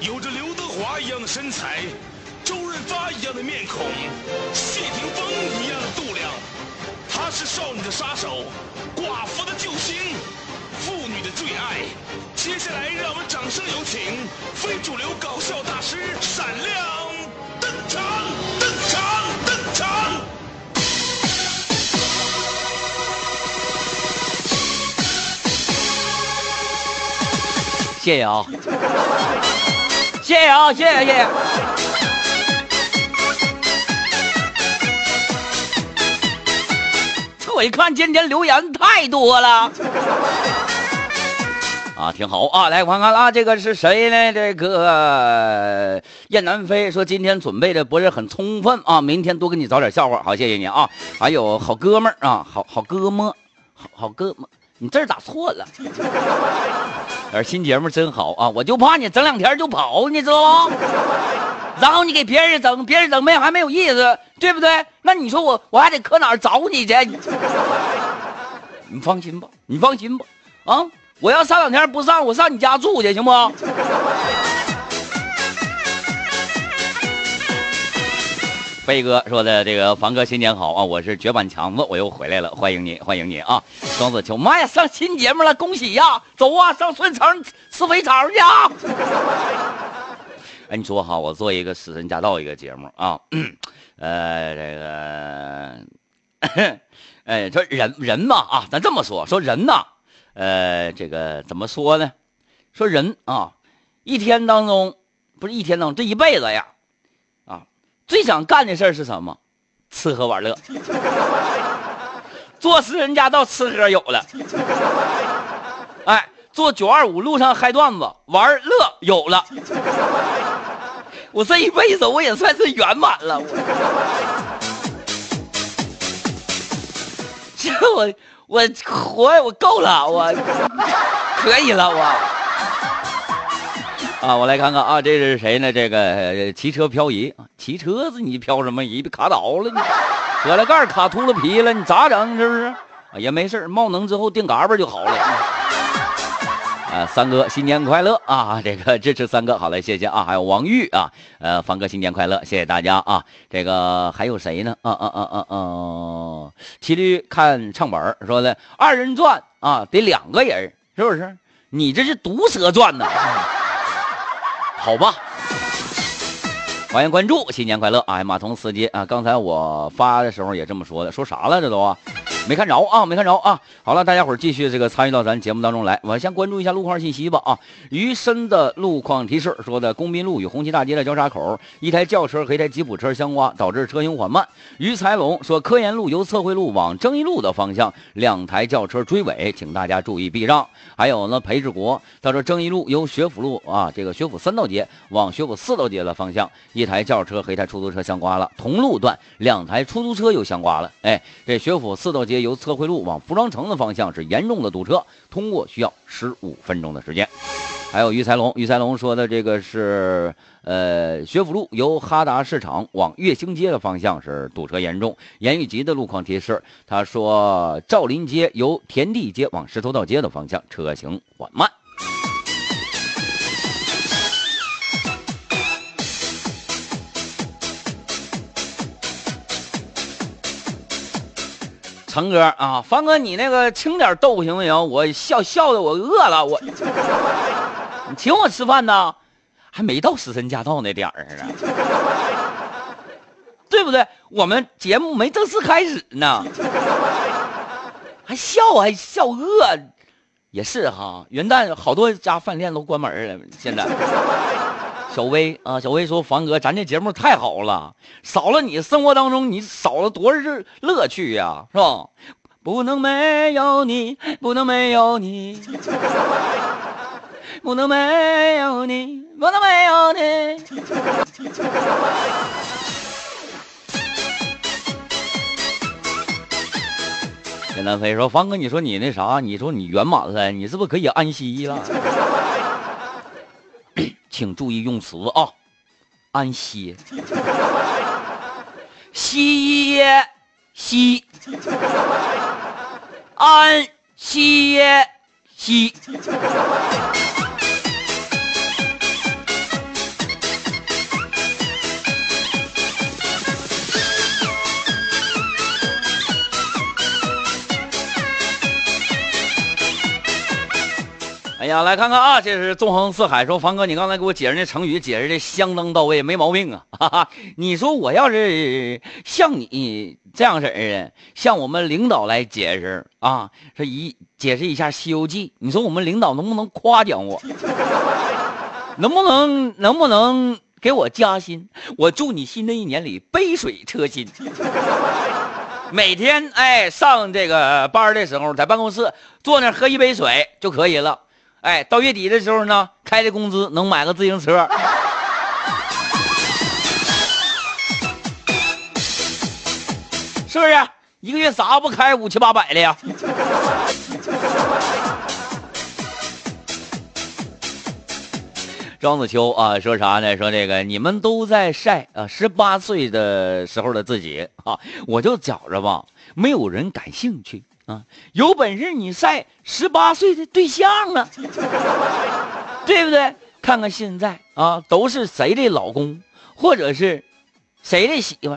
有着刘德华一样的身材，周润发一样的面孔，谢霆锋一样的度量。他是少女的杀手，寡妇的救星，妇女的最爱。接下来，让我们掌声有请非主流搞笑大师闪亮登场，登场，登场！谢谢啊，谢谢啊，谢谢谢谢。这我一看今天留言太多了。啊，挺好啊！来，看看啊，这个是谁呢？这个燕南飞说今天准备的不是很充分啊，明天多给你找点笑话。好，谢谢你啊！还有好哥们儿啊，好好哥们，好好哥们，你字打错了？而 新节目真好啊！我就怕你整两天就跑，你知道吗？然后你给别人整，别人整没有还没有意思，对不对？那你说我我还得搁哪儿找你去？你放心吧，你放心吧，啊！我要上两天不上，我上你家住去，行不？飞哥说的这个房哥新年好啊！我是绝版强子，我又回来了，欢迎你，欢迎你啊！双子球，妈呀，上新节目了，恭喜呀！走啊，上顺城吃肥肠去啊！哎，你说哈，我做一个死神驾到一个节目啊，呃，这个，哎，说人人嘛啊，咱这么说，说人呐。呃，这个怎么说呢？说人啊，一天当中不是一天当中，这一辈子呀，最想干的事儿是什么？吃喝玩乐。做私人家到吃喝有了，哎，做九二五路上嗨段子玩乐有了，我这一辈子我也算是圆满了。这我。我活我够了，我可以了，我啊，我来看看啊，这是谁呢？这个骑车漂移，骑车子你漂什么移？卡倒了你，车了盖卡秃噜皮了，你咋整？是不是？也没事冒能之后定嘎巴就好了。啊，三哥新年快乐啊！这个支持三哥，好嘞，谢谢啊！还有王玉啊，呃，方哥新年快乐，谢谢大家啊！这个还有谁呢？啊啊啊啊啊！骑驴看唱本说的二人转啊，得两个人，是不是？你这是毒蛇转呢？好吧。欢迎关注，新年快乐！哎，马童司机啊，刚才我发的时候也这么说的，说啥了这都？没看着啊，没看着啊。好了，大家伙儿继续这个参与到咱节目当中来。我先关注一下路况信息吧啊。余深的路况提示说的，公滨路与红旗大街的交叉口，一台轿车和一台吉普车相刮，导致车行缓慢。于才龙说，科研路由测绘路往正义路的方向，两台轿车追尾，请大家注意避让。还有呢，裴志国他说，正义路由学府路啊，这个学府三道街往学府四道街的方向，一台轿车和一台出租车相刮了。同路段两台出租车又相刮了。哎，这学府四道街。由测绘路往服装城的方向是严重的堵车，通过需要十五分钟的时间。还有于才龙，于才龙说的这个是，呃，学府路由哈达市场往月星街的方向是堵车严重。严玉吉的路况提示，他说赵林街由田地街往石头道街的方向车行缓慢。成哥啊，方哥，你那个轻点逗行不行？我笑笑的，我饿了，我 你请我吃饭呢，还没到死神驾到那点儿呢，对不对？我们节目没正式开始呢，还笑还笑饿，也是哈。元旦好多家饭店都关门了，现在。小薇啊，小薇说：“凡哥，咱这节目太好了，少了你，生活当中你少了多少乐趣呀，是吧？不能没有你，不能没有你，不能没有你，不能没有你。”田南飞说：“凡哥，你说你那啥，你说你圆满了，你是不是可以安息了？”请注意用词啊，安歇，歇息，安歇息。哎呀，来看看啊，这是纵横四海说，凡哥，你刚才给我解释那成语，解释的相当到位，没毛病啊。哈哈，你说我要是像你这样式儿的，向我们领导来解释啊，说一解释一下《西游记》，你说我们领导能不能夸奖我？能不能能不能给我加薪？我祝你新的一年里杯水车薪。每天哎上这个班的时候，在办公室坐那喝一杯水就可以了。哎，到月底的时候呢，开的工资能买个自行车，是不是？一个月啥不开五七八百的呀？庄子秋啊，说啥呢？说这个你们都在晒啊，十八岁的时候的自己啊，我就觉着吧，没有人感兴趣。有本事你晒十八岁的对象啊，对不对？看看现在啊，都是谁的老公，或者是谁的媳妇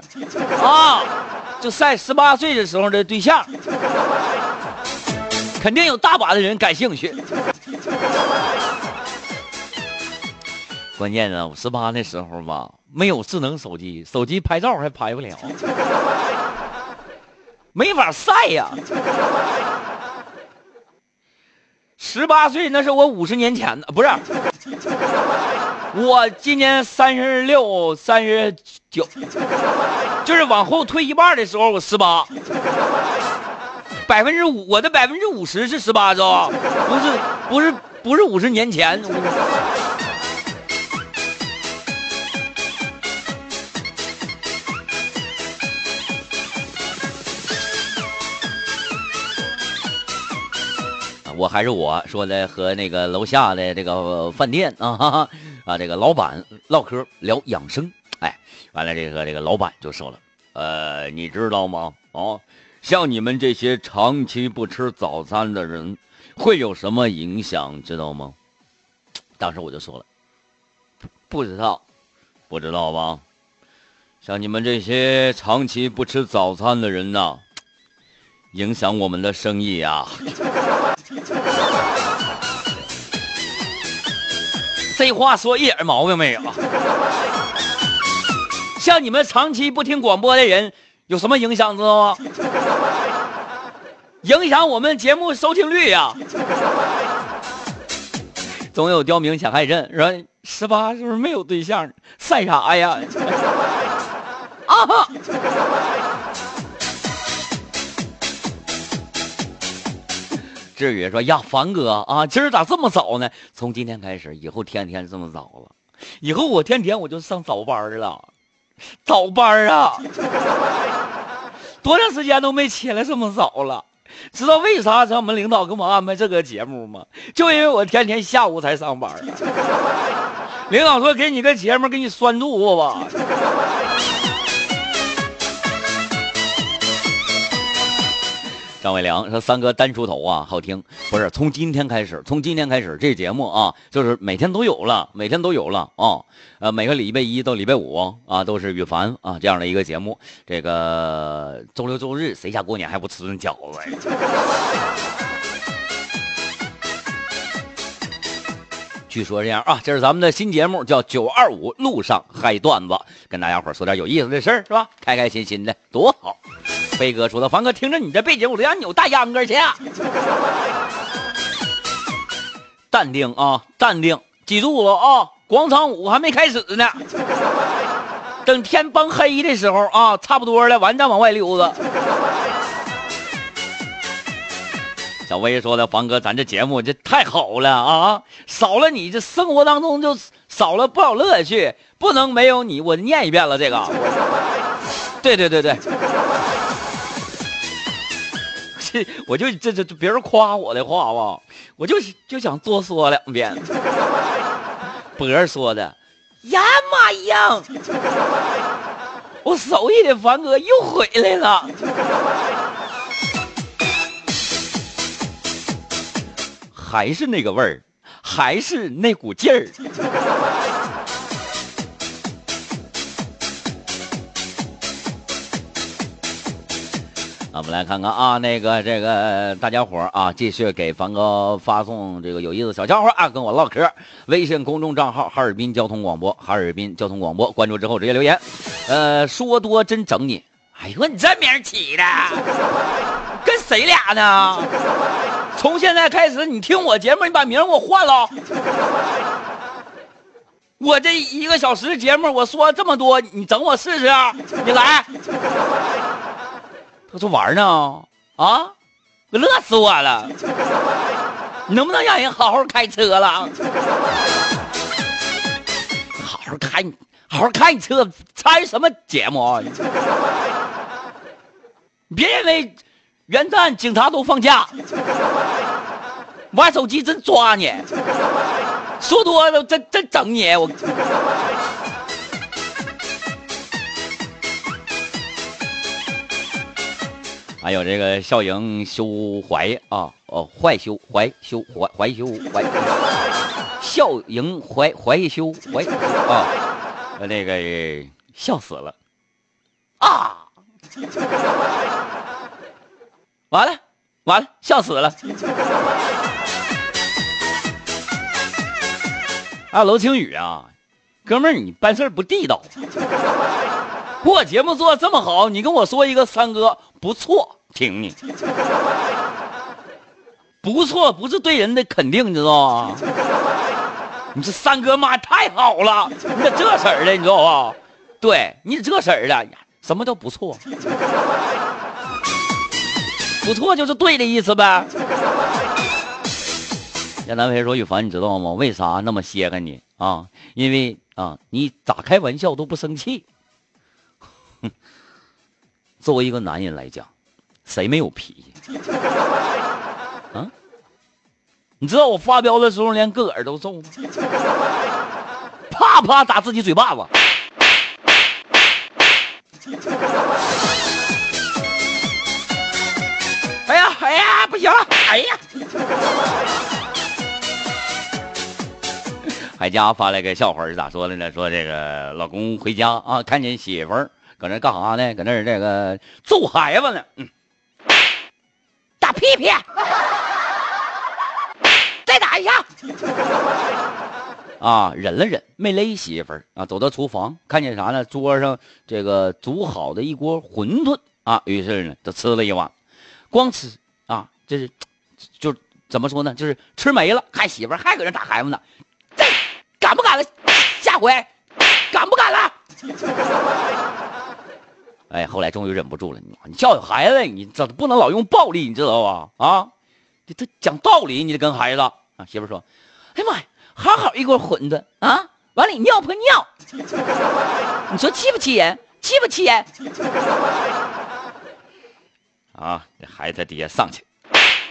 啊？就晒十八岁的时候的对象，肯定有大把的人感兴趣。关键呢，我十八那时候吧，没有智能手机，手机拍照还拍不了。没法晒呀！十八岁那是我五十年前的，不是。我今年三十六、三十九，就是往后退一半的时候，我十八。百分之五，我的百分之五十是十八，知道吧？不是，不是，不是五十年前。我还是我说的，和那个楼下的这个饭店啊，啊，这个老板唠嗑聊养生，哎，完了这个这个老板就说了，呃，你知道吗？哦，像你们这些长期不吃早餐的人，会有什么影响？知道吗？当时我就说了，不知道，不知道吧？像你们这些长期不吃早餐的人呐，影响我们的生意呀。这话说一点毛病没有。像你们长期不听广播的人，有什么影响知道吗？影响我们节目收听率呀。总有刁民想害朕，说十八是不是没有对象？晒啥呀？啊！志宇说：“呀，凡哥啊，今儿咋这么早呢？从今天开始，以后天天这么早了。以后我天天我就上早班了，早班啊！多长时间都没起来这么早了？知道为啥咱们领导给我安排这个节目吗？就因为我天天下午才上班。领导说给你个节目，给你拴住吧。”张伟良说：“三哥单出头啊，好听。不是从今天开始，从今天开始，这节目啊，就是每天都有了，每天都有了啊。呃，每个礼拜一到礼拜五啊，都是羽凡啊这样的一个节目。这个周六周日谁家过年还不吃顿饺子？据说这样啊，这是咱们的新节目，叫九二五路上嗨段子，跟大家伙说点有意思的事儿，是吧？开开心心的，多好。”飞哥说的：“凡哥，听着你这背景，我都想扭大秧歌去。淡定啊，淡定，记住了啊！广场舞还没开始呢，等天崩黑的时候啊，差不多了，完再往外溜达。”小薇说的：“凡哥，咱这节目这太好了啊！少了你，这生活当中就少了不少乐趣。不能没有你，我念一遍了这个。对对对对。” 我就这这别人夸我的话吧，我就就想多说两遍。博儿说的，呀妈呀！我手里的凡哥又回来了，还是那个味儿，还是那股劲儿。我们来看看啊，那个这个大家伙啊，继续给凡哥发送这个有意思小家伙啊，跟我唠嗑。微信公众账号哈尔滨交通广播，哈尔滨交通广播，关注之后直接留言。呃，说多真整你。哎呦，你这名起的，跟谁俩呢？从现在开始，你听我节目，你把名给我换了。我这一个小时节目，我说这么多，你整我试试？你来。他说玩呢啊，乐死我了！你能不能让人好好开车了？好好开，好好开你车，参什么节目？你别认为元旦警察都放假，玩手机真抓你，说多了真真整你我。还有这个笑盈修怀啊，哦，坏修怀修怀怀修怀，笑盈怀怀修怀啊，那个笑死了啊！完了完了，笑死了！啊，娄青雨啊，哥们儿，你办事不地道。我节目做这么好，你跟我说一个三哥不错，听你 不错，不是对人的肯定，你知道吗？你这三哥妈太好了，你咋这事儿的，你知道吧？对你这事儿的，什么叫不错？不错就是对的意思呗。亚南飞说：“雨凡，你知道吗？为啥那么稀罕你啊？因为啊，你咋开玩笑都不生气。”哼 作为一个男人来讲，谁没有脾气？啊？你知道我发飙的时候连个耳都皱吗？啪啪打自己嘴巴子。哎呀哎呀，不行了！哎呀！海佳发来个笑话是咋说的呢？说这个老公回家啊，看见媳妇儿。搁那干啥呢？搁那这个揍孩子呢？嗯，打屁屁，再打一下。啊，忍了忍，没勒媳妇儿啊。走到厨房，看见啥呢？桌上这个煮好的一锅馄饨啊。于是呢，就吃了一碗，光吃啊，这是就怎么说呢？就是吃没了。看媳妇儿还搁那打孩子呢，这敢不敢了？下回敢不敢了？哎，后来终于忍不住了，你你教育孩子，你这不能老用暴力，你知道吧？啊，你这讲道理，你得跟孩子啊。媳妇说：“哎妈呀，好好一锅馄饨啊，往里尿泼尿，你说气不气人？气不气人？”啊，这孩子在底下上去，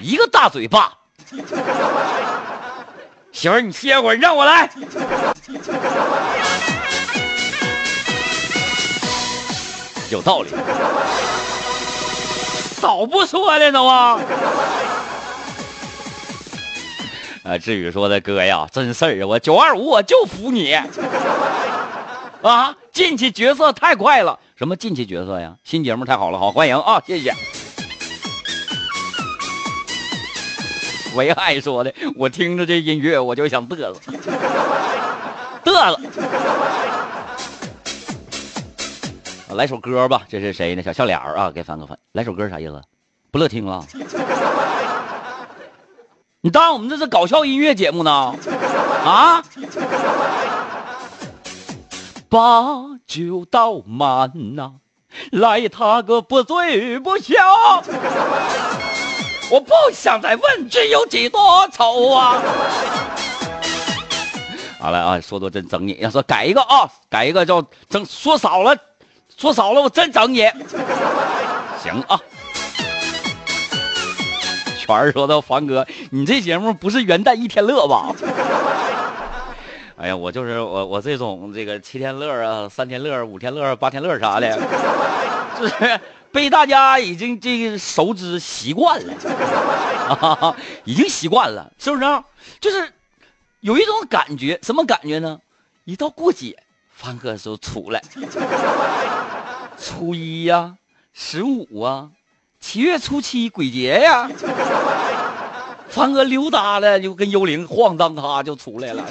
一个大嘴巴。媳妇，你歇会儿，让我来。有道理，早不说的呢吗？啊，志宇说的哥呀，真事儿啊！我九二五我就服你啊！进去角色太快了，什么进去角色呀？新节目太好了，好欢迎啊！谢谢。为爱说的，我听着这音乐我就想嘚瑟，嘚瑟。来首歌吧，这是谁呢？小笑脸啊，给翻个翻。来首歌啥意思？不乐听了？你当我们这是搞笑音乐节目呢？啊？把酒倒满呐，来他个不醉不休。我不想再问君有几多愁啊！好了啊，说多真整你。要说改一个啊，改一个叫整说少了。说少了，我真整你。行啊，全儿说到凡哥，你这节目不是元旦一天乐吧？哎呀，我就是我，我这种这个七天乐啊，三天乐、五天乐、八天乐啥的，就是被大家已经这个熟知习惯了，已经习惯了，是不是？就是有一种感觉，什么感觉呢？一到过节。凡哥就出来，初一呀，十五啊，七月初七鬼节呀。凡哥溜达了，就跟幽灵晃荡，他就出来了。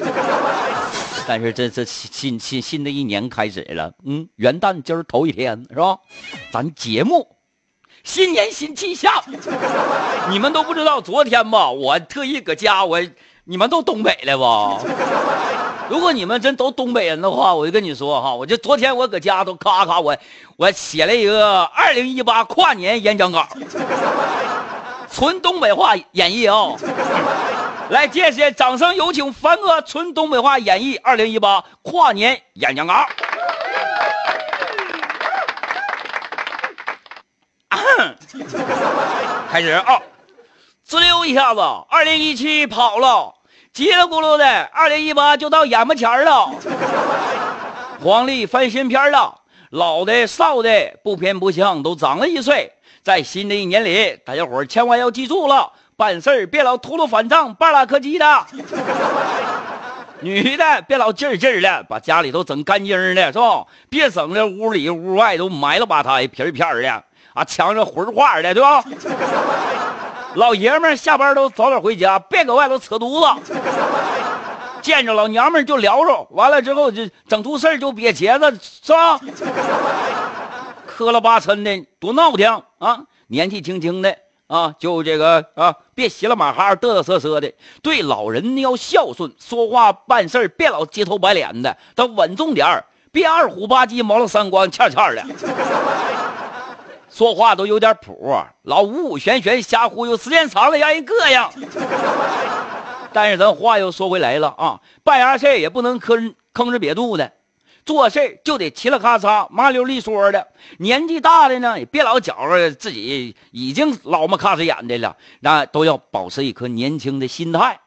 但是这这新新新的一年开始了，嗯，元旦今儿头一天是吧？咱节目新年新气象，你们都不知道，昨天吧，我特意搁家，我你们都东北的吧？如果你们真都东北人的话，我就跟你说哈，我就昨天我搁家都咔咔，我我写了一个二零一八跨年演讲稿。纯东北话演绎啊！来，接下来，掌声有请凡哥纯东北话演绎二零一八跨年演讲稿。开始啊！滋溜一下子，二零一七跑了，叽里咕噜的，二零一八就到眼巴前了。黄历翻新篇了，老的少的不偏不向，都长了一岁。在新的一年里，大家伙千万要记住了，办事别老秃噜反账、巴拉科技的。女的别老劲儿劲儿的，把家里头整干净的，是吧？别整的屋里屋外都埋了吧嗒、皮儿片儿的啊，墙上魂画的，对吧？老爷们下班都早点回家，别搁外头扯犊子。见着老娘们就聊着，完了之后就整出事就瘪茄子，是吧？磕了巴碜的多闹挺啊！年纪轻轻的啊，就这个啊，别稀了马哈、嘚嘚瑟瑟的。对老人要孝顺，说话办事别老街头白脸的，得稳重点别二虎吧唧、毛了三光、欠欠的。说话都有点谱，老五五玄玄瞎忽悠，时间长了让人膈应。但是咱话又说回来了啊，办啥事也不能吭吭哧瘪肚的。做事就得嘁哩咔嚓、麻溜利索的。年纪大的呢，也别老觉着自己已经老么咔哧眼的了，那都要保持一颗年轻的心态。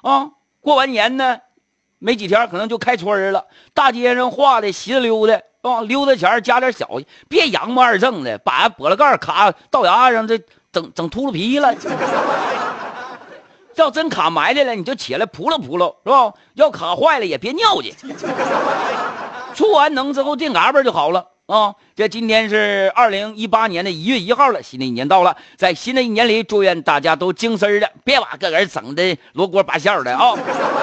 啊，过完年呢，没几天可能就开春了。大街上画的稀溜的，啊，溜达前加点小，别洋不二正的，把玻璃盖卡到牙上，这整整秃噜皮了。要真卡埋汰了，你就起来扑棱扑棱，是吧？要卡坏了也别尿去。出完能之后定嘎巴就好了啊！这今天是二零一八年的一月一号了，新的一年到了，在新的一年里，祝愿大家都精神的，别把个人整的罗锅八馅的啊！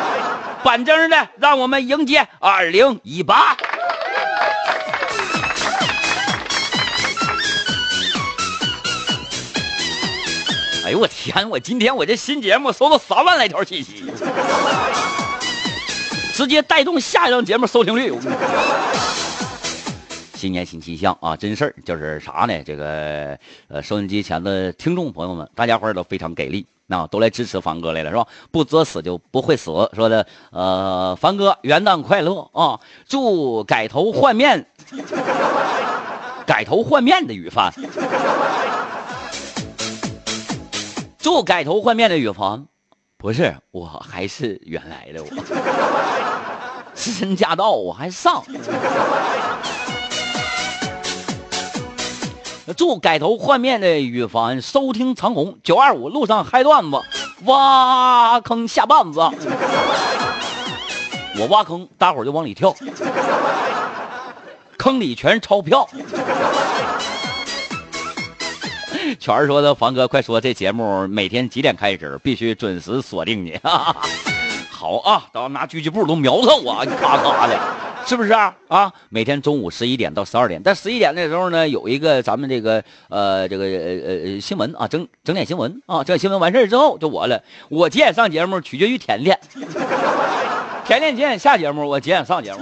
板正的，让我们迎接二零一八。哎呦我天！我今天我这新节目收到三万来条信息。直接带动下一档节目收听率。新年新气象啊，真事儿就是啥呢？这个呃，收音机前的听众朋友们，大家伙都非常给力，那都来支持凡哥来了，是吧？不作死就不会死。说的呃，凡哥元旦快乐啊！祝改头换面，改头换面的雨凡，祝改头换面的雨凡。不是，我还是原来的我，自身驾到我还上。祝改头换面的羽凡收听长虹九二五路上嗨段子，挖坑下绊子，我挖坑，大伙就往里跳，坑里全是钞票。全说的，凡哥，快说这节目每天几点开始？必须准时锁定你。好啊，都拿狙击步都瞄上我，咔咔的，是不是啊？每天中午十一点到十二点，但十一点的时候呢，有一个咱们这个呃这个呃呃新闻啊，整整点新闻啊，整点新闻完事之后就我了。我几点上节目取决于甜甜，甜甜几点下节目，我几点上节目。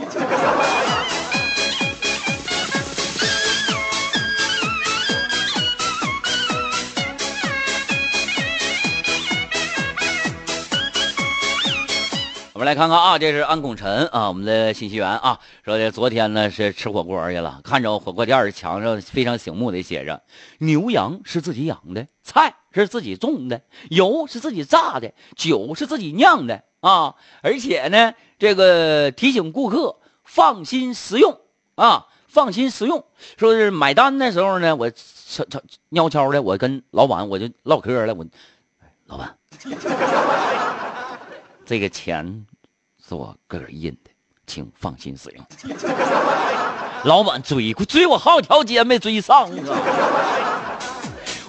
我们来看看啊，这是安拱辰啊，我们的信息员啊，说的昨天呢是吃火锅去了，看着火锅店墙上非常醒目的写着：牛羊是自己养的，菜是自己种的，油是自己榨的，酒是自己酿的啊！而且呢，这个提醒顾客放心食用啊，放心食用。说是买单的时候呢，我悄悄悄悄的，我跟老板我就唠嗑了，我老板，这个钱。是我个人印的，请放心使用。老板追追我好几条街没追上啊！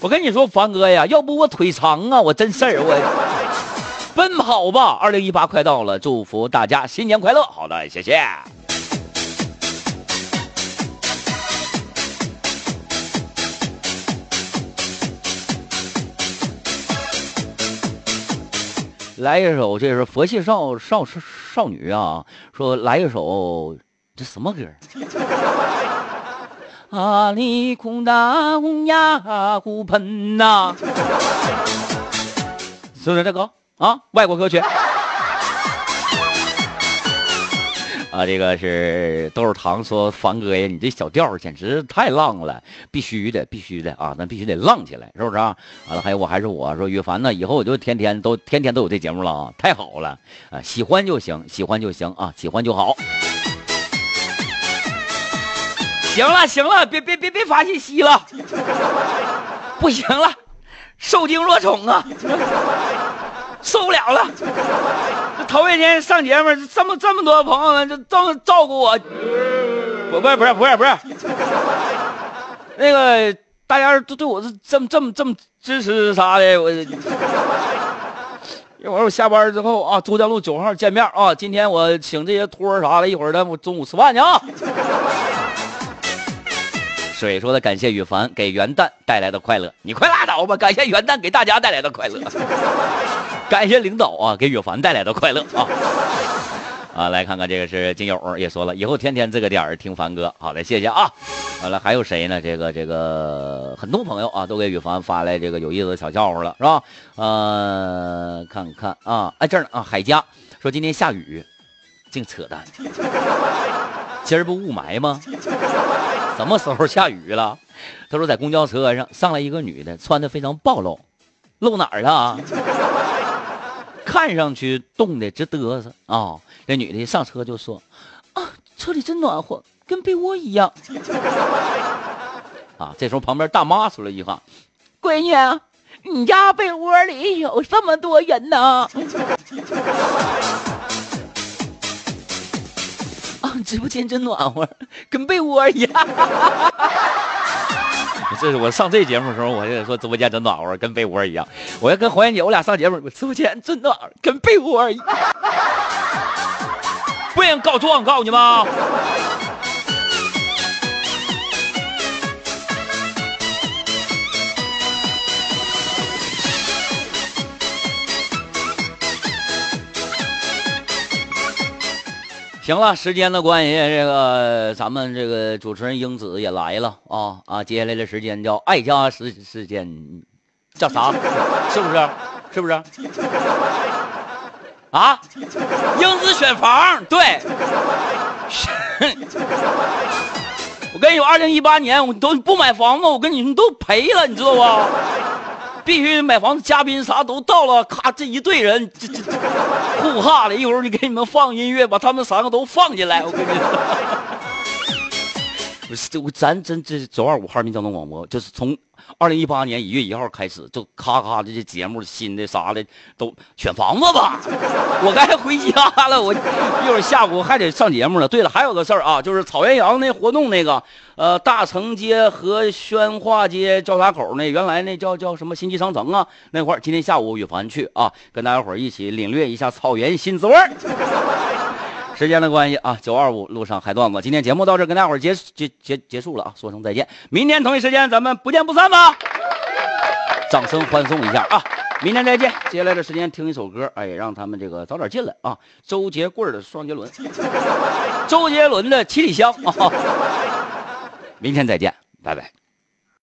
我跟你说，凡哥呀，要不我腿长啊，我真事儿我奔跑吧。二零一八快到了，祝福大家新年快乐。好的，谢谢。来一首，这是佛系少少少少女啊，说来一首，这什么歌？阿里空达红呀骨盆呐，是不是这个啊？外国歌曲。啊，这个是豆糖说凡哥呀，你这小调简直太浪了，必须的，必须的啊，咱必须得浪起来，是不是啊？完了，还有我还是我说羽凡呢，以后我就天天都天天都有这节目了啊，太好了啊，喜欢就行，喜欢就行啊，喜欢就好。行了行了，别别别别发信息了，不行了，受惊若宠啊，受不了了。这头一天上节目，这么这么多朋友们就这么照顾我，不不是不是不是不是，那个大家都对我是这么这么这么支持啥的，我一会儿我下班之后啊，珠江路九号见面啊，今天我请这些托啥的，一会儿咱我中午吃饭去啊。水说的感谢羽凡给元旦带来的快乐，你快拉倒吧！感谢元旦给大家带来的快乐，感谢领导啊给羽凡带来的快乐啊！啊，来看看这个是金友也说了，以后天天这个点儿听凡哥，好嘞，谢谢啊！完了还有谁呢？这个这个很多朋友啊都给羽凡发来这个有意思的小笑话了，是吧？呃，看看啊，哎这儿呢啊，海佳说今天下雨，净扯淡，今儿不雾霾吗？什么时候下雨了？他说在公交车上上来一个女的，穿的非常暴露，露哪儿了？看上去冻得直嘚瑟啊！这女的上车就说：“啊，车里真暖和，跟被窝一样。”啊！这时候旁边大妈说了一句话：“闺女，你家被窝里有这么多人呢。”直播间真暖和，跟被窝一样。这是我上这节目的时候，我就说直播间真暖和，跟被窝一样。我要跟黄燕姐，我俩上节目，我直播间真暖和，跟被窝一样。不让告状，告诉你吗？行了，时间的关系，这个咱们这个主持人英子也来了啊啊！接下来的时间叫爱家时时间，叫啥？是不是？是不是？啊！英子选房，对。我跟你说，二零一八年我都不买房子，我跟你们都赔了，你知道不？必须买房子，嘉宾啥都到了，咔，这一队人，这这这呼哈的，一会儿就给你们放音乐，把他们三个都放进来。我跟你说，这咱真这九二五哈尔滨交通广播，就是从。二零一八年一月一号开始，就咔咔的这节目新的啥的都选房子吧。我该回家了，我一会儿下午还得上节目呢。对了，还有个事儿啊，就是草原羊那活动那个，呃，大成街和宣化街交叉口那原来那叫叫什么新基商城啊那块儿，今天下午羽凡去啊，跟大家伙儿一起领略一下草原新滋味儿。时间的关系啊，九二五路上嗨段子，今天节目到这，跟大伙儿结结结结束了啊，说声再见，明天同一时间咱们不见不散吧！掌声欢送一下啊，明天再见。接下来的时间听一首歌，哎，让他们这个早点进来啊。周杰棍的双杰伦，周杰伦的七里香啊。明天再见，拜拜。